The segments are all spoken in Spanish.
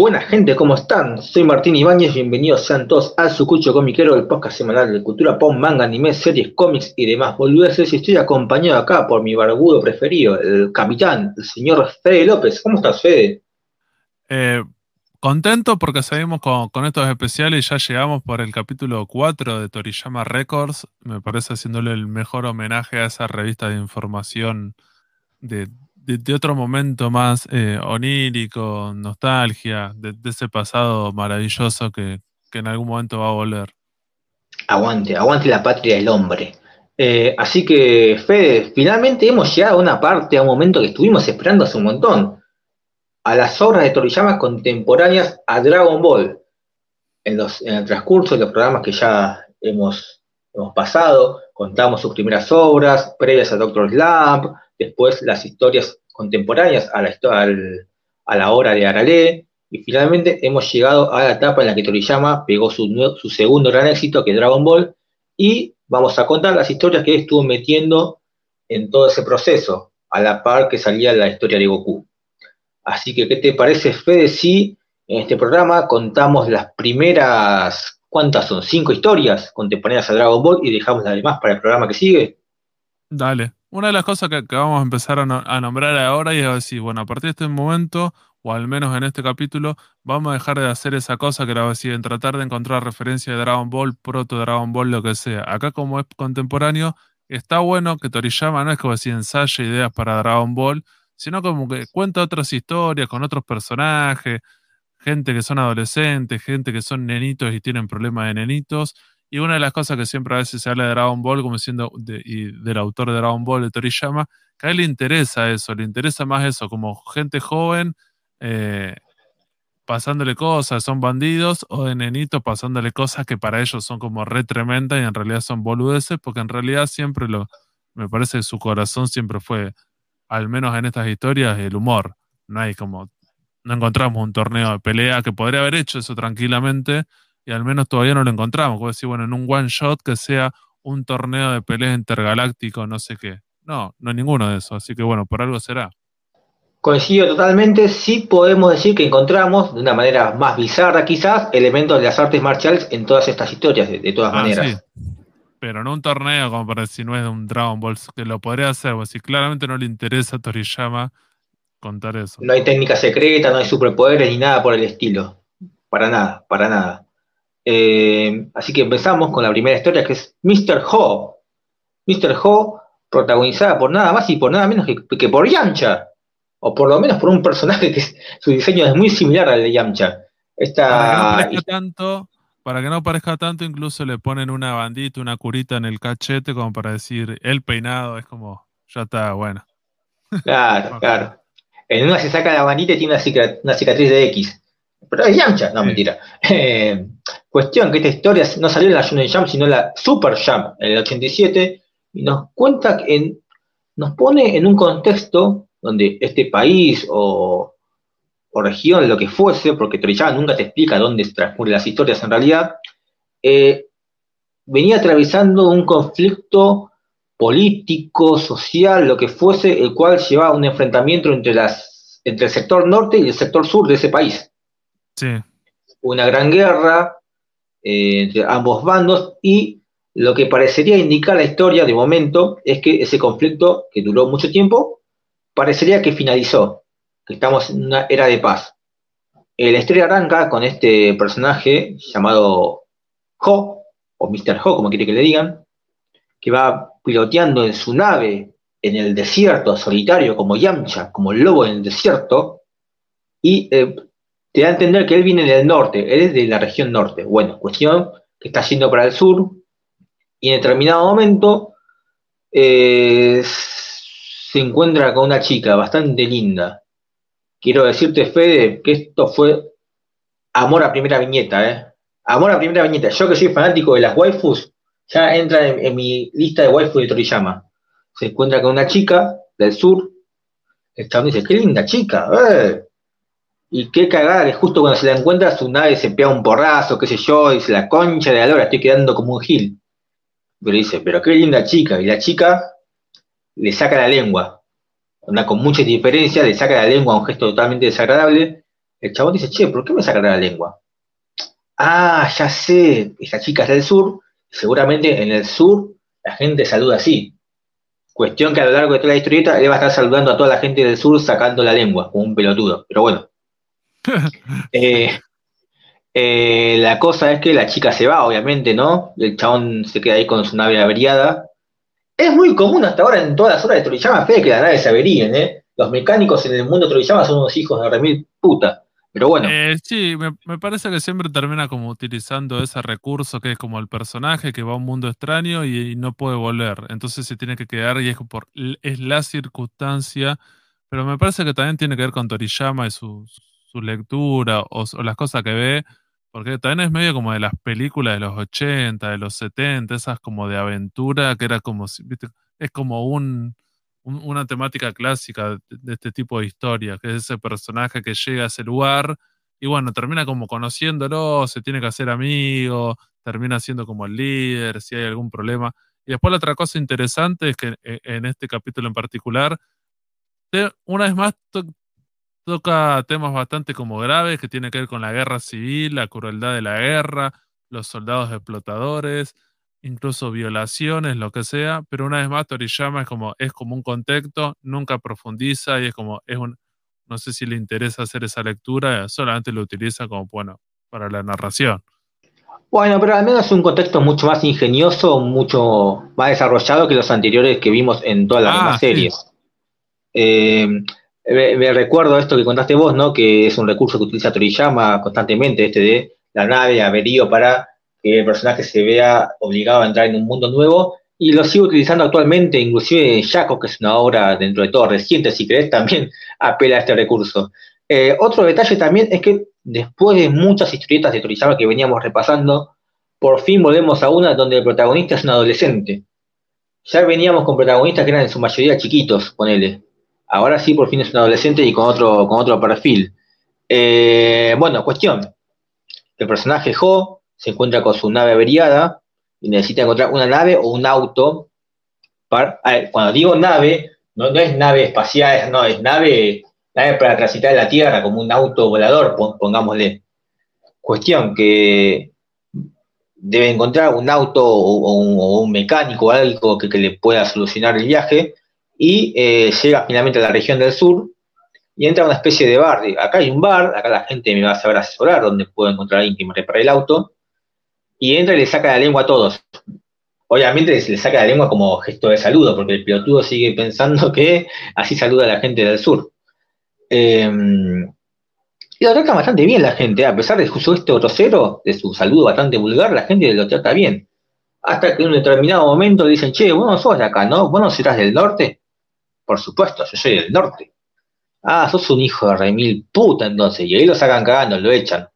Buena gente, ¿cómo están? Soy Martín Ibáñez, bienvenidos sean todos al Sucucho Comiquero, el podcast semanal de cultura pop, manga, anime, series, cómics y demás boludeces. Y estoy acompañado acá por mi barbudo preferido, el capitán, el señor Fede López. ¿Cómo estás, Fede? Eh, contento porque seguimos con, estos especiales y ya llegamos por el capítulo 4 de Toriyama Records. Me parece haciéndole el mejor homenaje a esa revista de información de de, otro momento más eh, onírico, nostalgia, de, ese pasado maravilloso que, en algún momento va a volver. Aguante, aguante la patria del hombre. Eh, así que, Fede, finalmente hemos llegado a una parte, a un momento que estuvimos esperando hace un montón. A las obras de Toriyama contemporáneas a Dragon Ball. En, los, en el transcurso de los programas que ya hemos, hemos pasado, contamos sus primeras obras, previas a Doctor Slump, después las historias contemporáneas a la, a la hora de Arale, y finalmente hemos llegado a la etapa en la que Toriyama pegó su, su segundo gran éxito, que es Dragon Ball, y vamos a contar las historias que estuvo metiendo en todo ese proceso, a la par que salía la historia de Goku. Así que, ¿qué te parece, Fede, si en este programa contamos las primeras, ¿cuántas son? Cinco historias contemporáneas a Dragon Ball y dejamos las demás para el programa que sigue? Dale. Una de las cosas que, vamos a empezar a, nombrar ahora y es decir, bueno, a partir de este momento, o al menos en este capítulo, vamos a dejar de hacer esa cosa que era decir, en tratar de encontrar referencia de Dragon Ball, proto Dragon Ball, lo que sea. Acá como es contemporáneo, está bueno que Toriyama no es como si ensaye ideas para Dragon Ball, sino como que cuenta otras historias con otros personajes, gente que son adolescentes, gente que son nenitos y tienen problemas de nenitos, y una de las cosas que siempre a veces se habla de Dragon Ball, como siendo y del autor de Dragon Ball, de Toriyama, que a él le interesa eso, le interesa más eso, como gente joven eh, pasándole cosas, son bandidos, o de nenitos pasándole cosas que para ellos son como re tremendas y en realidad son boludeces, porque en realidad siempre lo, me parece que su corazón siempre fue, al menos en estas historias, el humor. No hay como, no encontramos un torneo de pelea que podría haber hecho eso tranquilamente y al menos todavía no lo encontramos. Puedo decir, bueno, en un one shot que sea un torneo de pelea intergaláctico, no sé qué. No, no hay ninguno de esos, así que bueno, por algo será. Coincido totalmente, sí podemos decir que encontramos, de una manera más bizarra quizás, elementos de las artes marciales en todas estas historias, de, todas ah, maneras. Pero no un torneo como para decir, no es de un Dragon Ball, que lo podría hacer, pues si claramente no le interesa a Toriyama contar eso. No hay técnica secreta, no hay superpoderes ni nada por el estilo. Para nada, para nada. Eh, así que empezamos con la primera historia que es Mr. Ho. Mr. Ho, protagonizada por nada más y por nada menos que, por Yamcha. O por lo menos por un personaje que su diseño es muy similar al de Yamcha. Esta, para, que no parezca tanto, para que no parezca tanto, incluso le ponen una bandita, una curita en el cachete, como para decir, el peinado es como, ya está, bueno. Claro, claro. En una se saca la bandita y tiene una cicatriz de X. Pero es Yamcha, no, mentira. Eh, cuestión que esta historia no salió en la Shonen Jump, sino en la Super Jump, en el 87, y nos cuenta, en, nos pone en un contexto donde este país o, región, lo que fuese, porque Toriyama nunca te explica dónde transcurren las historias en realidad, eh, venía atravesando un conflicto político, social, lo que fuese, el cual llevaba un enfrentamiento entre, las, entre el sector norte y el sector sur de ese país. Una gran guerra eh, entre ambos bandos y lo que parecería indicar la historia de momento es que ese conflicto, que duró mucho tiempo, parecería que finalizó, que estamos en una era de paz. La historia arranca con este personaje llamado Ho, o Mr. Ho, como quiere que le digan, que va piloteando en su nave en el desierto solitario como Yamcha, como el lobo en el desierto, y eh, te da a entender que él viene del norte, él es de la región norte. Bueno, cuestión que está yendo para el sur y en determinado momento eh, se encuentra con una chica bastante linda. Quiero decirte, Fede, que esto fue amor a primera viñeta, ¿eh? Amor a primera viñeta. Yo que soy fanático de las waifus, ya entra en, mi lista de waifus de Toriyama. Se encuentra con una chica del sur. Dice, qué linda chica, eh. Y qué cagada que justo cuando se la encuentra su nave se pega un porrazo, qué sé yo, dice la concha de la lora, estoy quedando como un gil. Pero dice, pero qué linda chica. Y la chica le saca la lengua. Una, con mucha diferencia, le saca la lengua, un gesto totalmente desagradable. el chabón dice, che, ¿por qué me sacan la lengua? Ah, ya sé, esa chica es del sur, seguramente en el sur la gente saluda así. Cuestión que a lo largo de toda la historieta él va a estar saludando a toda la gente del sur sacando la lengua, como un pelotudo. Pero bueno. Eh, eh, la cosa es que la chica se va, obviamente, ¿no? El chabón se queda ahí con su nave averiada. Es muy común hasta ahora en todas las horas de Toriyama Fe que las naves se averíen, ¿eh? Los mecánicos en el mundo de Toriyama son unos hijos de remil puta. Pero bueno. Eh, sí, me, parece que siempre termina como utilizando ese recurso que es como el personaje que va a un mundo extraño y, no puede volver. Entonces se tiene que quedar y es, por, es la circunstancia. Pero me parece que también tiene que ver con Toriyama y su, su lectura o, las cosas que ve. Porque también es medio como de las películas de los 80, de los 70, esas como de aventura, que era como, ¿viste? es como un, una temática clásica de, este tipo de historia, que es ese personaje que llega a ese lugar y bueno, termina como conociéndolo, se tiene que hacer amigo, termina siendo como el líder, si hay algún problema. Y después la otra cosa interesante es que eh, en este capítulo en particular, una vez más toca temas bastante como graves que tienen que ver con la guerra civil, la crueldad de la guerra, los soldados explotadores, incluso violaciones, lo que sea, pero una vez más Toriyama es como, es como un contexto, nunca profundiza y es como, es un, no sé si le interesa hacer esa lectura, solamente lo utiliza como, bueno, para la narración. Bueno, pero al menos es un contexto mucho más ingenioso, mucho más desarrollado que los anteriores que vimos en todas las ah, series. Eh, me, recuerdo esto que contaste vos, ¿no? Que es un recurso que utiliza Toriyama constantemente, este de la nave averío para que el personaje se vea obligado a entrar en un mundo nuevo y lo sigo utilizando actualmente, inclusive Jaco, que es una obra dentro de todo reciente, si querés, también apela a este recurso. Eh, otro detalle también es que después de muchas historietas de Toriyama que veníamos repasando, por fin volvemos a una donde el protagonista es un adolescente. Ya veníamos con protagonistas que eran en su mayoría chiquitos, ponele. Ahora sí, por fin es un adolescente y con otro, con otro perfil. Eh, bueno, cuestión. El personaje Jo se encuentra con su nave averiada y necesita encontrar una nave o un auto. Para, cuando digo nave, no, es nave espacial, no, es nave, nave para transitar la Tierra, como un auto volador, pongámosle. Cuestión que debe encontrar un auto o, un, mecánico o algo que, le pueda solucionar el viaje y eh, llega finalmente a la región del sur y entra a una especie de bar. Acá hay un bar, acá la gente me va a saber asesorar donde puedo encontrar a alguien que me repare el auto y entra y le saca la lengua a todos. Obviamente le saca la lengua como gesto de saludo, porque el pelotudo sigue pensando que así saluda a la gente del sur. Em, y lo trata bastante bien la gente, a pesar de su gesto grosero, de su saludo bastante vulgar, la gente lo trata bien. Hasta que en un determinado momento dicen, che, vos no sos de acá, ¿no? ¿Vos no serás del norte? Por supuesto, yo soy del norte. Ah, sos un hijo de remil puta entonces. Y ahí lo sacan cagando, lo echan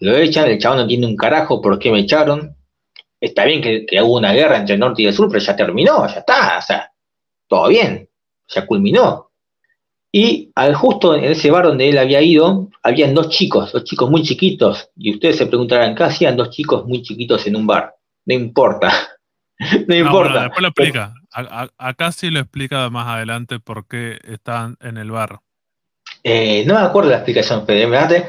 lo echan, el chabón no tiene un carajo por qué me echaron. Está bien que, hubo una guerra entre el norte y el sur, pero ya terminó, ya está, o sea, todo bien, ya culminó. Y al justo en ese bar donde él había ido, habían dos chicos, dos chicos muy chiquitos, y ustedes se preguntarán, ¿qué hacían dos chicos muy chiquitos en un bar? No importa, no importa. después lo explica. Acá sí lo explica más adelante por qué están en el bar. Eh, no me acuerdo la explicación, Fede.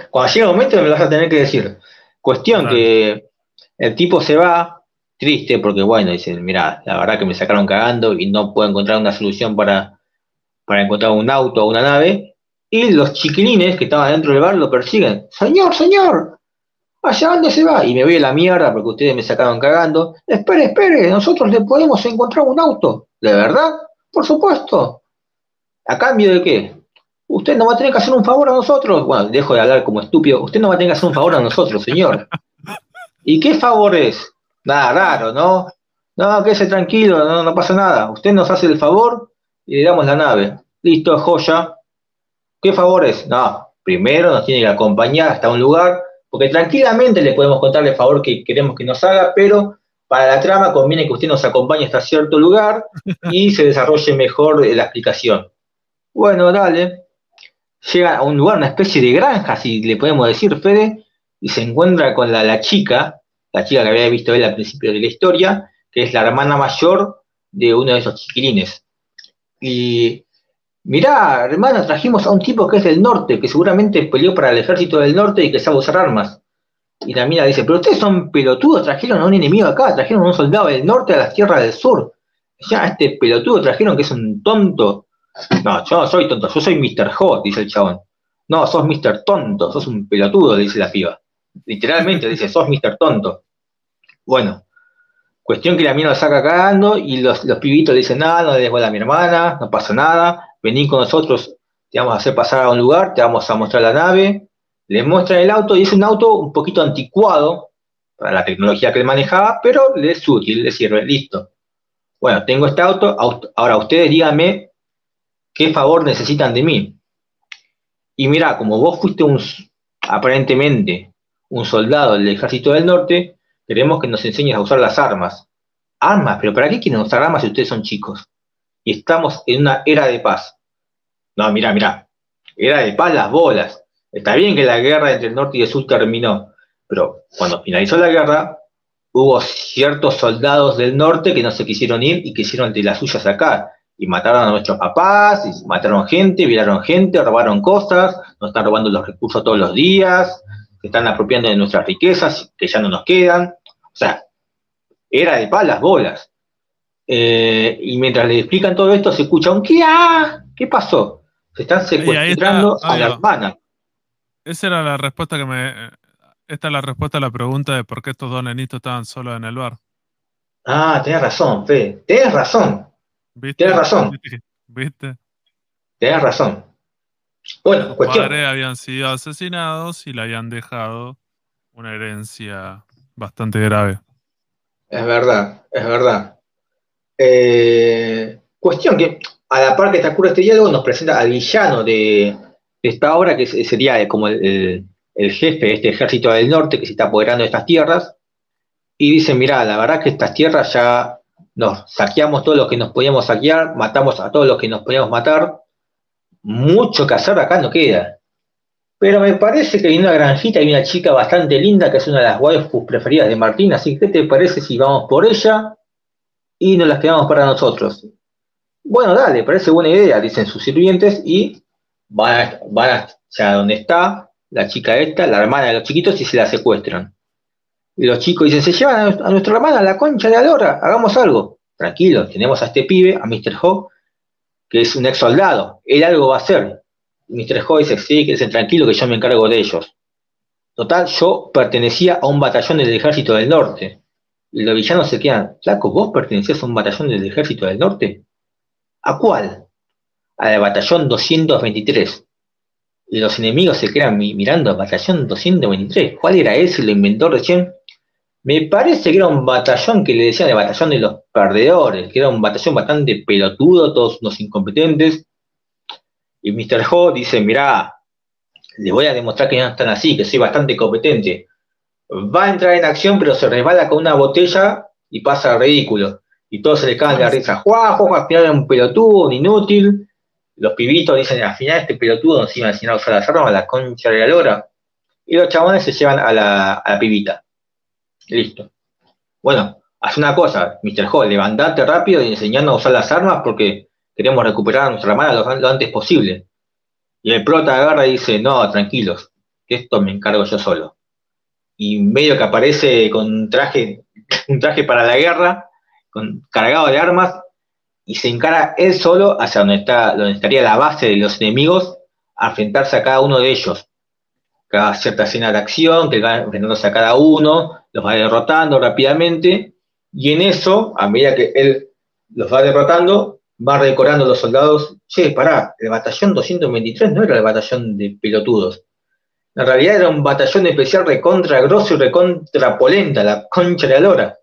cuando llegue el momento me lo vas a tener que decir. Cuestión que el tipo se va triste porque, bueno, dicen, mira, la verdad que me sacaron cagando y no puedo encontrar una solución para, para encontrar un auto o una nave. Y los chiquilines que estaban dentro del bar lo persiguen. Señor, señor, ¿allá dónde se va? Y me voy la mierda porque ustedes me sacaron cagando. Espere, espere, nosotros le podemos encontrar un auto. ¿De verdad? Por supuesto. ¿A cambio de qué? Usted no va a tener que hacer un favor a nosotros. Bueno, dejo de hablar como estúpido. Usted no va a tener que hacer un favor a nosotros, señor. ¿Y qué favor es? Nada raro, ¿no? No, quédese tranquilo, no, no pasa nada. Usted nos hace el favor y le damos la nave. Listo, joya. ¿Qué favor es? No, primero nos tiene que acompañar hasta un lugar, porque tranquilamente le podemos contar el favor que queremos que nos haga, pero para la trama conviene que usted nos acompañe hasta cierto lugar y se desarrolle mejor la explicación. Bueno, dale llega a un lugar, una especie de granja, si le podemos decir, Fede, y se encuentra con la, chica, la chica que había visto él al principio de la historia, que es la hermana mayor de uno de esos chiquilines. Y mirá, hermano, trajimos a un tipo que es del norte, que seguramente peleó para el ejército del norte y que sabe usar armas. Y la mina dice, pero ustedes son pelotudos, trajeron a un enemigo acá, trajeron a un soldado del norte a las tierras del sur. Ya, este pelotudo trajeron que es un tonto. No, yo no soy tonto, yo soy Mr. Hot, dice el chabón. No, sos Mr. Tonto, sos un pelotudo, dice la piba. Literalmente dice, sos Mr. Tonto. Bueno, cuestión que la mina lo saca cagando y los, los pibitos dicen, nada, no le des a mi hermana, no pasa nada, vení con nosotros, te vamos a hacer pasar a un lugar, te vamos a mostrar la nave, le muestran el auto y es un auto un poquito anticuado para la tecnología que él manejaba, pero le es útil, le sirve, listo. Bueno, tengo este auto, ahora ustedes díganme qué favor necesitan de mí. Y mira, como vos fuiste un, aparentemente un soldado del ejército del norte, queremos que nos enseñes a usar las armas. Armas, pero ¿para qué quieren usar armas si ustedes son chicos? Y estamos en una era de paz. No, mira, mira, era de paz las bolas. Está bien que la guerra entre el norte y el sur terminó, pero cuando finalizó la guerra, hubo ciertos soldados del norte que no se quisieron ir y quisieron de las suyas sacar. Y mataron a nuestros papás, y mataron gente, violaron gente, robaron cosas, nos están robando los recursos todos los días, se están apropiando de nuestras riquezas que ya no nos quedan. O sea, era de palas bolas. Eh, y mientras le explican todo esto, se escucha un ¿qué? ¿Qué pasó? Se están secuestrando a la hermana. Esa era la respuesta que me. Esta es la respuesta a la pregunta de por qué estos dos nenitos estaban solos en el bar. Ah, tenés razón, Fe. Tenés razón. ¿Viste? Tenés razón. ¿Viste? Tenés razón. Bueno, Los cuestión. padres habían sido asesinados y le habían dejado una herencia bastante grave. Es verdad, es verdad. Eh, cuestión que a la par que está ocurre este diálogo nos presenta al villano de, esta obra, que sería como el, jefe de este ejército del norte que se está apoderando de estas tierras, y dice, mira, la verdad que estas tierras ya nos saqueamos todo lo que nos podíamos saquear, matamos a todos los que nos podíamos matar, mucho que hacer acá no queda. Pero me parece que hay una granjita y una chica bastante linda que es una de las waifus preferidas de Martín, así que ¿qué te parece si vamos por ella y nos las quedamos para nosotros? Bueno, dale, parece buena idea, dicen sus sirvientes y van, van hacia donde está la chica esta, la hermana de los chiquitos, y se la secuestran. Y los chicos dicen, se llevan a, nuestra hermana a la concha de Alora, hagamos algo. Tranquilo, tenemos a este pibe, a Mr. Ho, que es un ex soldado, él algo va a hacer. Mr. Ho dice, sí, que tranquilo, que yo me encargo de ellos. Total, yo pertenecía a un batallón del ejército del norte. Y los villanos se quedan, flaco, ¿vos pertenecías a un batallón del ejército del norte? ¿A cuál? al batallón 223. Y los enemigos se quedan mirando al batallón 223. ¿Cuál era ese? Lo inventó recién. Me parece que era un batallón que le decían el batallón de los perdedores, que era un batallón bastante pelotudo, todos unos incompetentes. Y Mr. Ho dice, mirá, les voy a demostrar que no están así, que soy bastante competente. Va a entrar en acción, pero se resbala con una botella y pasa ridículo. Y todos se le caen de la risa. Juá, juá, al final un pelotudo, un inútil los pibitos dicen, al final este pelotudo nos iba a enseñar a usar las armas, la concha de la lora. Y los chabones se llevan a la, pibita. Listo. Bueno, haz una cosa, Mr. Hall, levantate rápido y enseñando a usar las armas porque queremos recuperar a nuestra hermana lo, antes posible. Y el prota agarra y dice, no, tranquilos, que esto me encargo yo solo. Y medio que aparece con un traje, un traje para la guerra, cargado de armas, y se encara él solo hacia donde, está, donde estaría la base de los enemigos a enfrentarse a cada uno de ellos. Cada cierta escena de acción, que va enfrentándose a cada uno, los va derrotando rápidamente, y en eso, a medida que él los va derrotando, va decorando los soldados, che, pará, el batallón 223 no era el batallón de pelotudos. En realidad era un batallón especial recontra grosso y recontra polenta, la concha de la lora.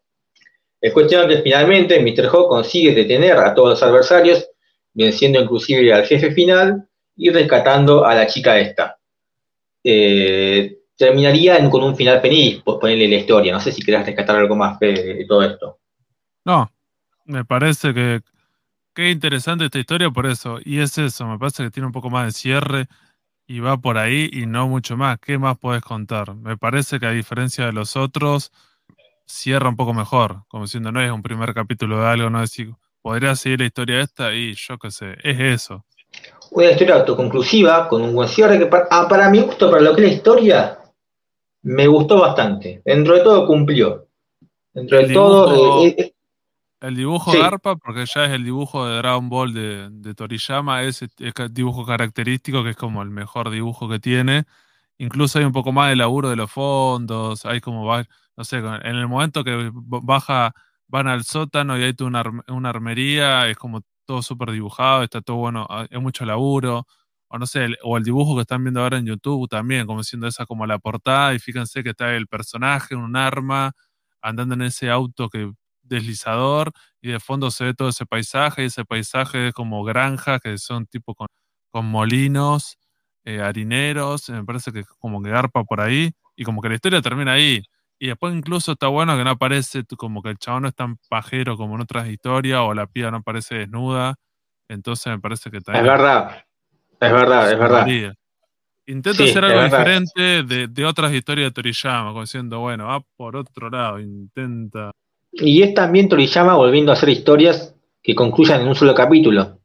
Es cuestión que finalmente Mr. Ho consigue detener a todos los adversarios, venciendo inclusive al jefe final y rescatando a la chica esta. Eh, terminaría con un final feliz, por ponerle la historia. No sé si querés rescatar algo más de, todo esto. No, me parece que qué interesante esta historia por eso. Y es eso, me parece que tiene un poco más de cierre y va por ahí y no mucho más. ¿Qué más puedes contar? Me parece que a diferencia de los otros, cierra un poco mejor, como diciendo, no es un primer capítulo de algo, no es decir, podría seguir la historia esta y yo qué sé, es eso. una historia autoconclusiva, con un buen cierre, que para, ah, para mi gusto, para lo que es la historia, me gustó bastante. Dentro de todo cumplió. Dentro de todo... Eh, eh, el dibujo de Garpa, porque ya es el dibujo de Dragon Ball de, Toriyama, es, el dibujo característico, que es como el mejor dibujo que tiene. Incluso hay un poco más de laburo de los fondos, hay como, no sé, en el momento que baja, van al sótano y hay una, una armería, es como todo súper dibujado, está todo bueno, hay mucho laburo. O no sé, o el dibujo que están viendo ahora en YouTube también, como siendo esa como la portada, y fíjense que está el personaje, un arma, andando en ese auto que deslizador y de fondo se ve todo ese paisaje y ese paisaje es como granja que son tipo con, molinos, eh, harineros, me parece que como que garpa por ahí y como que la historia termina ahí. Y después incluso está bueno que no aparece como que el chabón no es tan pajero como en otras historias o la piba no aparece desnuda. Entonces me parece que está... Es verdad, es verdad, es verdad. Intenta hacer algo diferente de, de, otras historias de Toriyama, como diciendo, bueno, va por otro lado, intenta y es también Toriyama volviendo a hacer historias que concluyan en un solo capítulo.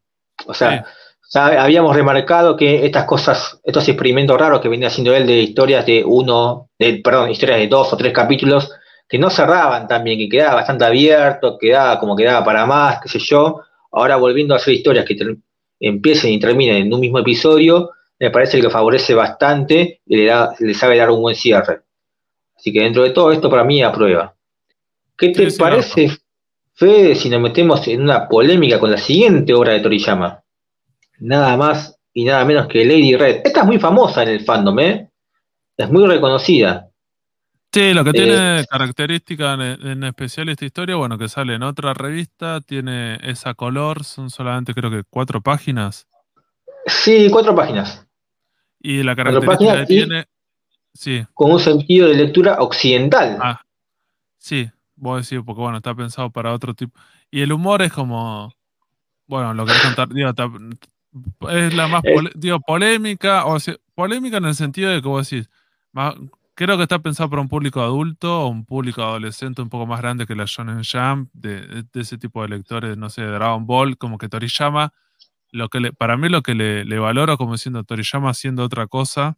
O sea, habíamos remarcado que estas cosas, estos experimentos raros que venía haciendo él de historias de uno, de, perdón, historias de dos o tres capítulos, que no cerraban también, que quedaba bastante abierto, quedaba como quedaba para más, qué sé yo. Ahora volviendo a hacer historias que empiecen y terminen en un mismo episodio, me parece que lo favorece bastante y le, da, le sabe dar un buen cierre. Así que dentro de todo esto para mí aprueba. ¿Qué te parece, Fede, si nos metemos en una polémica con la siguiente obra de Toriyama? Nada más y nada menos que Lady Red. Esta es muy famosa en el fandom, ¿eh? Es muy reconocida. Sí, lo que tiene eh, característica en, especial esta historia, bueno, que sale en otra revista, tiene esa color, son solamente creo que cuatro páginas. Sí, cuatro páginas. Y la característica que tiene. Sí. Con un sentido de lectura occidental. Ah, sí, Voy a decir, porque bueno, está pensado para otro tipo. Y el humor es como, bueno, lo que contar, digo, es la más, digo, polémica, o sea, polémica en el sentido de que vos decís, creo que está pensado para un público adulto o un público adolescente un poco más grande que la Shonen Jump, de, ese tipo de lectores, no sé, de Dragon Ball, como que Toriyama, lo que le, para mí lo que le, le valoro como siendo Toriyama haciendo otra cosa,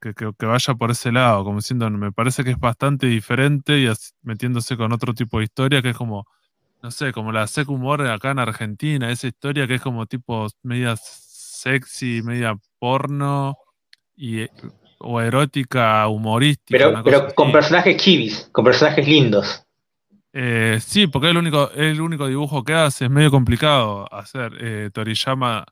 que, vaya por ese lado, como diciendo, me parece que es bastante diferente y metiéndose con otro tipo de historia que es como, no sé, como la Sec Humor acá en Argentina, esa historia que es como tipo media sexy, media porno y, o erótica humorística. Pero, con personajes chivis, con personajes lindos. Eh, sí, porque es el único, el único dibujo que hace, es medio complicado hacer. Eh, Toriyama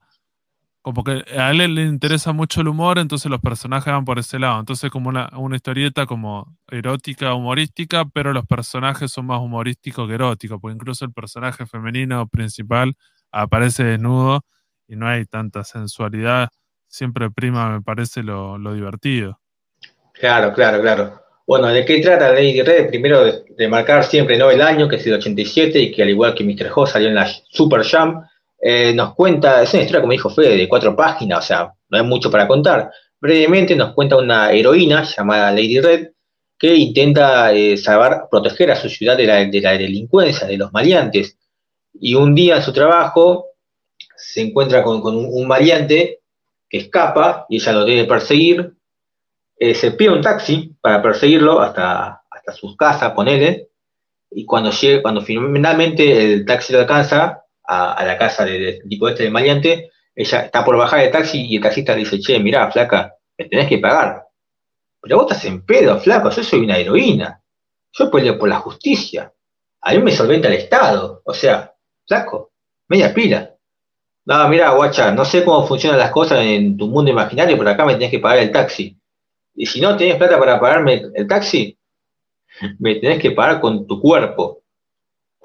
como que a él le interesa mucho el humor, entonces los personajes van por ese lado. Entonces como una, historieta como erótica, humorística, pero los personajes son más humorísticos que eróticos, porque incluso el personaje femenino principal aparece desnudo y no hay tanta sensualidad. Siempre prima, me parece, lo, divertido. Claro, claro, claro. Bueno, ¿de qué trata Lady Red? Primero de, marcar siempre ¿no? el año, que es el 87, y que al igual que Mr. Ho salió en la Super Jam, eh, nos cuenta, es una historia, como dijo Fede, de cuatro páginas, o sea, no hay mucho para contar. Brevemente nos cuenta una heroína llamada Lady Red que intenta eh, salvar, proteger a su ciudad de la, delincuencia, de los maleantes. Y un día en su trabajo se encuentra con, un, maleante que escapa y ella lo debe perseguir. Eh, se pide un taxi para perseguirlo hasta, hasta sus casas, ponele. Y cuando, llega, cuando finalmente el taxi lo alcanza, a, la casa del tipo este de maleante, ella está por bajar de taxi y el taxista le dice, che, mirá, flaca, me tenés que pagar. Pero vos estás en pedo, flaco, yo soy una heroína. Yo peleo por la justicia. A mí me solventa el Estado. O sea, flaco, media pila. No, mira, guacha, no sé cómo funcionan las cosas en tu mundo imaginario, pero acá me tenés que pagar el taxi. Y si no tenés plata para pagarme el taxi, me tenés que pagar con tu cuerpo.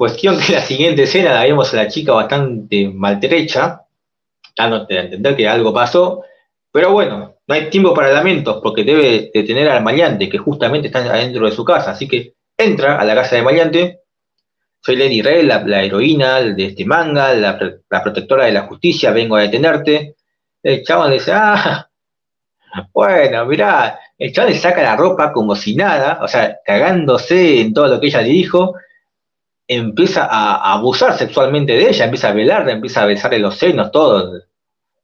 Cuestión que la siguiente escena la vemos a la chica bastante maltrecha, dándote a entender que algo pasó, pero bueno, no hay tiempo para lamentos porque debe detener al maleante que justamente está adentro de su casa, así que entra a la casa de maleante, soy Lady Red, la, heroína de este manga, la, protectora de la justicia, vengo a detenerte. El chavo le dice, ah, bueno, mirá, el chavo le saca la ropa como si nada, o sea, cagándose en todo lo que ella le dijo, empieza a, abusar sexualmente de ella, empieza a velarla, empieza a besarle los senos, todo.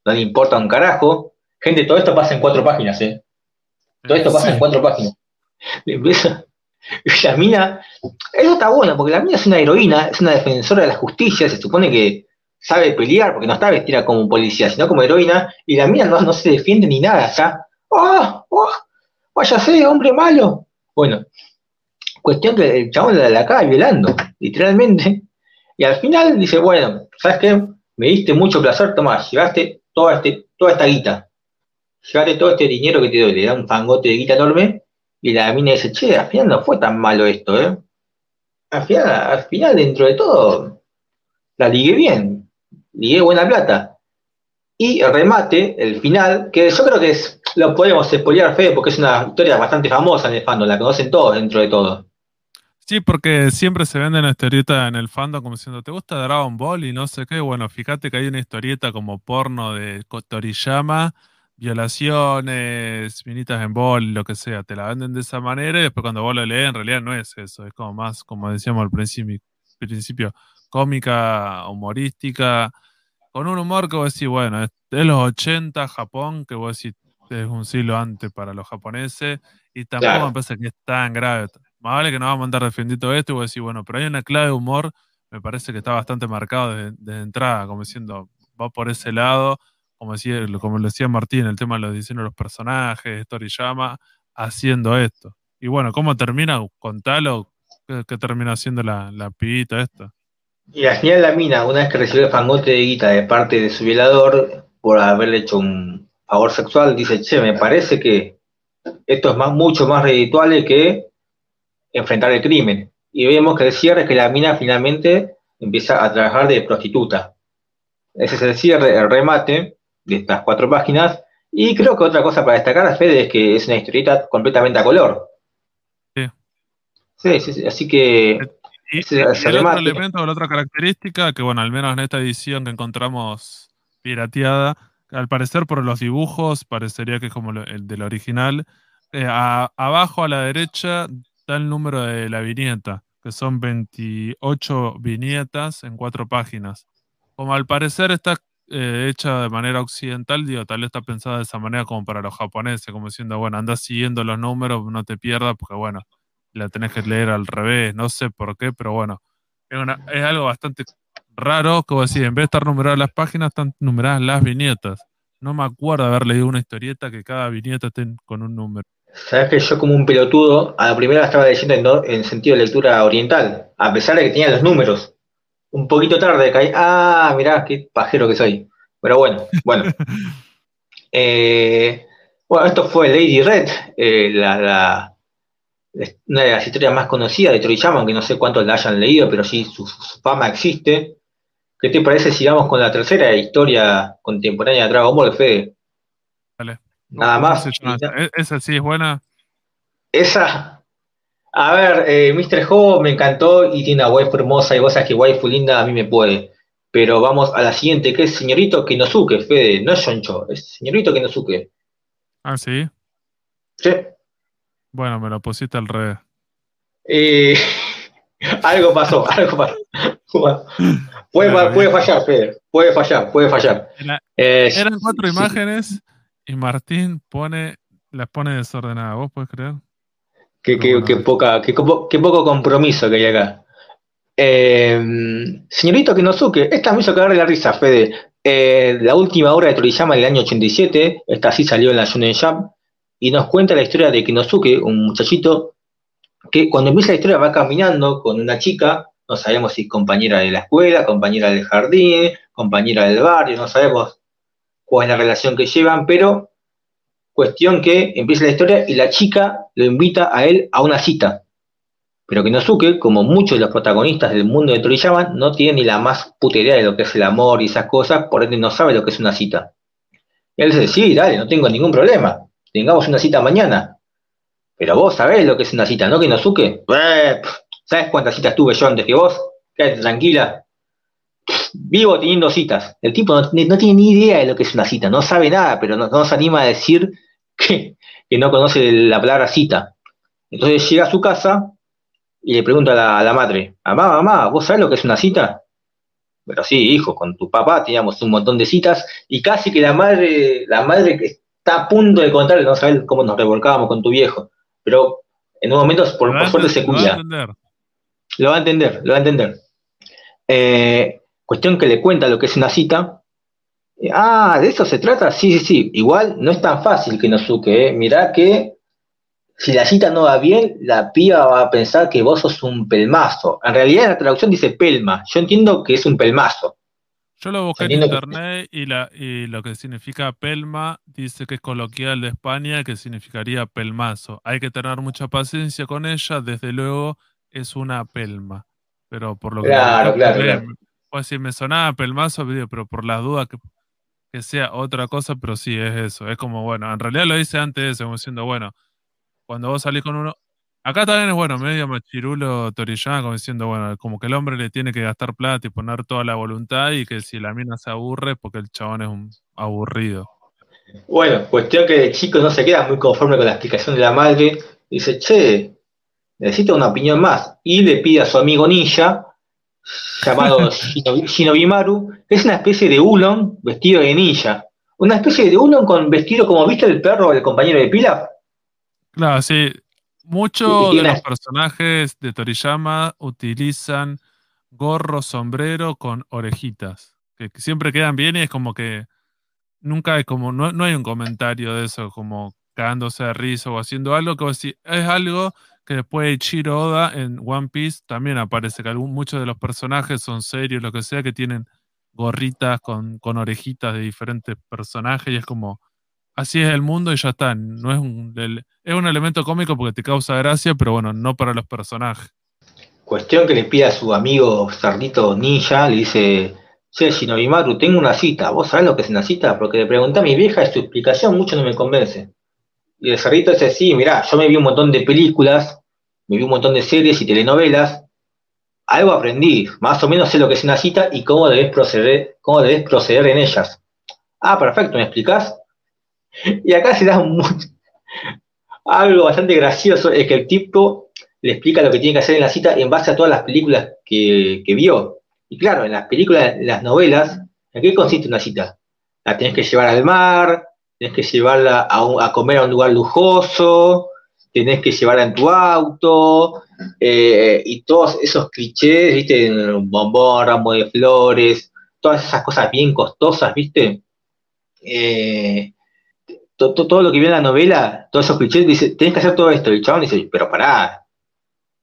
no le importa un carajo. Gente, todo esto pasa en cuatro páginas, ¿eh? Todo esto pasa en cuatro páginas. La mina, eso está bueno, porque la mina es una heroína, es una defensora de la justicia, se supone que sabe pelear, porque no está vestida como policía, sino como heroína, y la mina no, se defiende ni nada, está, ¡oh! ¡oh! ¡Váyase, hombre malo! Bueno, cuestión que el chabón la, la acaba violando, literalmente, y al final dice, bueno, ¿sabes qué? Me diste mucho placer, Tomás, llevaste toda, este, toda esta guita, llevaste todo este dinero que te doy, le da un fangote de guita enorme, y la mina dice, che, al final no fue tan malo esto, ¿eh? Al final, al final dentro de todo, la ligué bien, ligué buena plata. Y el remate, el final, que yo creo que es, lo podemos spoilear, Fede, porque es una historia bastante famosa en el fandom, la conocen todos dentro de todo. Sí, porque siempre se vende una historieta en el fandom como diciendo, ¿te gusta Dragon Ball? Y no sé qué. Bueno, fíjate que hay una historieta como porno de Toriyama violaciones, minitas en bol, lo que sea, te la venden de esa manera y después cuando vos lo lees en realidad no es eso, es como más, como decíamos al principio, principio cómica, humorística, con un humor que vos decís, bueno, es de los 80, Japón, que vos decís es un siglo antes para los japoneses y tampoco me parece que es tan grave. Más vale que no vamos a andar defendiendo esto y vos decís, bueno, pero hay una clave de humor, me parece que está bastante marcado de entrada, como diciendo, va por ese lado como decía, como lo decía Martín, el tema de los diseños de los personajes, Toriyama, haciendo esto. Y bueno, ¿cómo termina? Contalo, ¿qué, qué termina haciendo la, la pibita esta? Y al final la mina, una vez que recibió el fangote de guita de parte de su violador por haberle hecho un favor sexual, dice, che, me parece que esto es más, mucho más redituable que enfrentar el crimen. Y vemos que el cierre es que la mina finalmente empieza a trabajar de prostituta. Ese es el cierre, el remate, de estas cuatro páginas. Y creo que otra cosa para destacar, Fede, es que es una historieta completamente a color. Sí. Sí, así que... Y, el otro elemento, la otra característica, que bueno, al menos en esta edición que encontramos pirateada, al parecer por los dibujos, parecería que es como el del original. Eh, abajo a la derecha está el número de la viñeta, que son 28 viñetas en cuatro páginas. Como al parecer está eh, hecha de manera occidental, digo, tal vez está pensada de esa manera como para los japoneses, como diciendo, bueno, andas siguiendo los números, no te pierdas, porque bueno, la tenés que leer al revés, no sé por qué, pero bueno, es, es algo bastante raro, como decir, en vez de estar numeradas las páginas, están numeradas las viñetas. No me acuerdo haber leído una historieta que cada viñeta esté con un número. Sabes que yo como un pelotudo, a la primera estaba leyendo en, en sentido de lectura oriental, a pesar de que tenía los números un poquito tarde caí. Ah, mirá, qué pajero que soy. Pero bueno, bueno. Eh, bueno, esto fue Lady Red, eh, la, una de las historias más conocidas de Toriyama, aunque no sé cuántos la hayan leído, pero sí su, fama existe. ¿Qué te parece si vamos con la tercera historia contemporánea de Dragon Ball, Fede? Nada más. E-, esa sí es buena. Esa, a ver, eh, Mr. Ho me encantó y tiene una waifu hermosa y vos sabés que waifu linda a mí me puede. Pero vamos a la siguiente, que es señorito Kenosuke, Fede, no es Shoncho, es señorito Kenosuke. Ah, sí. Sí. Bueno, me lo pusiste al revés. Eh, algo pasó, algo pasó. puede, puede, fallar, Fede, puede fallar, puede fallar. eran cuatro imágenes y Martín pone, las pone desordenadas, ¿vos podés creer? Qué, poca, qué, poco compromiso que hay acá. Eh, señorito Kenosuke, esta me hizo cagar de la risa, Fede. Eh, la última obra de Toriyama del año 87, esta sí salió en la Shonen Jump, y nos cuenta la historia de Kenosuke, un muchachito que cuando empieza la historia va caminando con una chica, no sabemos si compañera de la escuela, compañera del jardín, compañera del barrio, no sabemos cuál es la relación que llevan, pero Cuestión que empieza la historia y la chica lo invita a él a una cita. Pero que Nosuke, como muchos de los protagonistas del mundo de Toriyama, no tiene ni la más puta idea de lo que es el amor y esas cosas, por ende no sabe lo que es una cita. Y él dice, sí, dale, no tengo ningún problema. Tengamos una cita mañana. Pero vos sabés lo que es una cita, ¿no, que Nosuke? Eh, ¿Sabes cuántas citas tuve yo antes que vos? Quédate tranquila. Vivo teniendo citas. El tipo no, tiene ni idea de lo que es una cita, no sabe nada, pero no, no se anima a decir que, no conoce la palabra cita. Entonces llega a su casa y le pregunta a la, madre, mamá, mamá, ¿vos sabés lo que es una cita? Pero sí, hijo, con tu papá teníamos un montón de citas y casi que la madre, la madre que está a punto de contarle, no sabes cómo nos revolcábamos con tu viejo. Pero en un momento, por, suerte, se cuida. Lo va a entender, lo va a entender. Eh, cuestión que le cuenta lo que es una cita. ah, ¿de eso se trata? Sí, sí, sí. Igual no es tan fácil que suque, ¿eh? Mirá que si la cita no va bien, la piba va a pensar que vos sos un pelmazo. En realidad la traducción dice pelma. Yo entiendo que es un pelmazo. Yo lo busqué en internet y, la, y lo que significa pelma dice que es coloquial de España, que significaría pelmazo. Hay que tener mucha paciencia con ella, desde luego es una pelma. Pero por lo que... Claro, claro, Pues si me sonaba pelmazo, pero por las dudas que, sea otra cosa, pero sí es eso. Es como, bueno, en realidad lo hice antes eso, como diciendo, bueno, cuando vos salís con uno. Acá también es bueno, medio machirulo Toriyama, como diciendo, bueno, como que el hombre le tiene que gastar plata y poner toda la voluntad y que si la mina se aburre, porque el chabón es un aburrido. Bueno, cuestión que el chico no se queda muy conforme con la explicación de la madre. Dice, che, necesito una opinión más. Y le pide a su amigo ninja, llamado Shinobimaru, es una especie de Ulon vestido de ninja. Una especie de Ulon con vestido como viste el perro del compañero de Pilaf. Claro, sí. Muchos de los personajes de Toriyama utilizan gorro, sombrero con orejitas, que siempre quedan bien y es como que nunca hay como, no, no hay un comentario de eso, como cagándose de risa o haciendo algo, que es algo que después de Chiro Oda en One Piece también aparece, que muchos de los personajes son serios, lo que sea, que tienen gorritas con, con orejitas de diferentes personajes y es como, así es el mundo y ya está. No es un, es un elemento cómico porque te causa gracia, pero bueno, no para los personajes. Cuestión que le pide a su amigo Cerdito Ninja, le dice, Che, Shinobimaru, tengo una cita. ¿Vos sabés lo que es una cita? Porque le pregunté a mi vieja y su explicación mucho no me convence. Y el Cerdito dice, sí, mirá, yo me vi un montón de películas, me vi un montón de series y telenovelas, algo aprendí, más o menos sé lo que es una cita y cómo debes proceder, cómo debes proceder en ellas. Ah, perfecto, ¿me explicás? Y acá se da algo bastante gracioso, es que el tipo le explica lo que tiene que hacer en la cita en base a todas las películas que, vio. Y claro, en las películas, en las novelas, ¿en qué consiste una cita? La tenés que llevar al mar, tenés que llevarla a, comer a un lugar lujoso, tenés que llevarla en tu auto, eh, y todos esos clichés, ¿viste? Un bombón, ramo de flores, todas esas cosas bien costosas, ¿viste? Eh, todo, lo que viene en la novela, todos esos clichés, dice, tenés que hacer todo esto. Y el chabón dice, pero pará,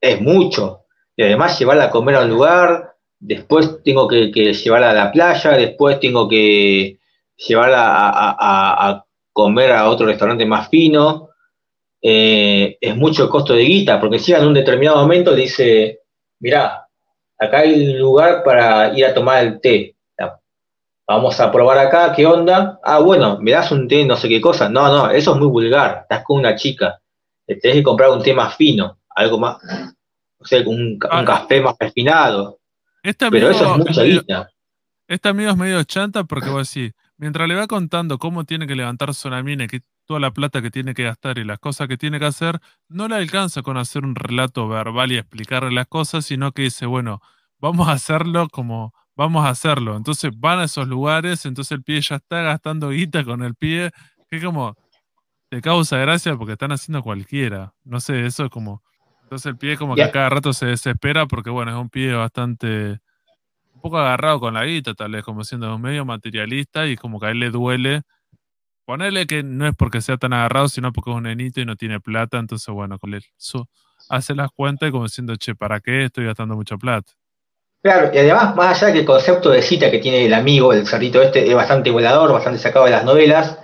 es mucho. Y además llevarla a comer a un lugar, después tengo que, llevarla a la playa, después tengo que llevarla a, comer a otro restaurante más fino. Eh, es mucho el costo de guita, porque si en un determinado momento dice, mirá, acá hay un lugar para ir a tomar el té vamos a probar acá, ¿qué onda? Ah, bueno, me das un té, no sé qué cosa. No, no, eso es muy vulgar, estás con una chica. Tenés que comprar un té más fino, algo más, o sea, un, un café más refinado. Pero eso es mucha guita. Este amigo es medio chanta porque vos decís, mientras le va contando cómo tiene que levantar una mina, que toda la plata que tiene que gastar y las cosas que tiene que hacer, no le alcanza con hacer un relato verbal y explicarle las cosas, sino que dice, bueno, vamos a hacerlo como vamos a hacerlo. Entonces van a esos lugares, entonces el pie ya está gastando guita con el pie, que como te causa gracia porque están haciendo cualquiera. No sé, eso es como. Entonces el pie como que a cada rato se desespera porque bueno, es un pie bastante un poco agarrado con la guita, tal vez como siendo medio materialista y como que a él le duele. Ponerle que no es porque sea tan agarrado, sino porque es un nenito y no tiene plata, entonces bueno, con él hace las cuentas y como diciendo, che, ¿para qué estoy gastando mucha plata? Claro, y además, más allá que el concepto de cita que tiene el amigo, el cerdito este, es bastante volador, bastante sacado de las novelas,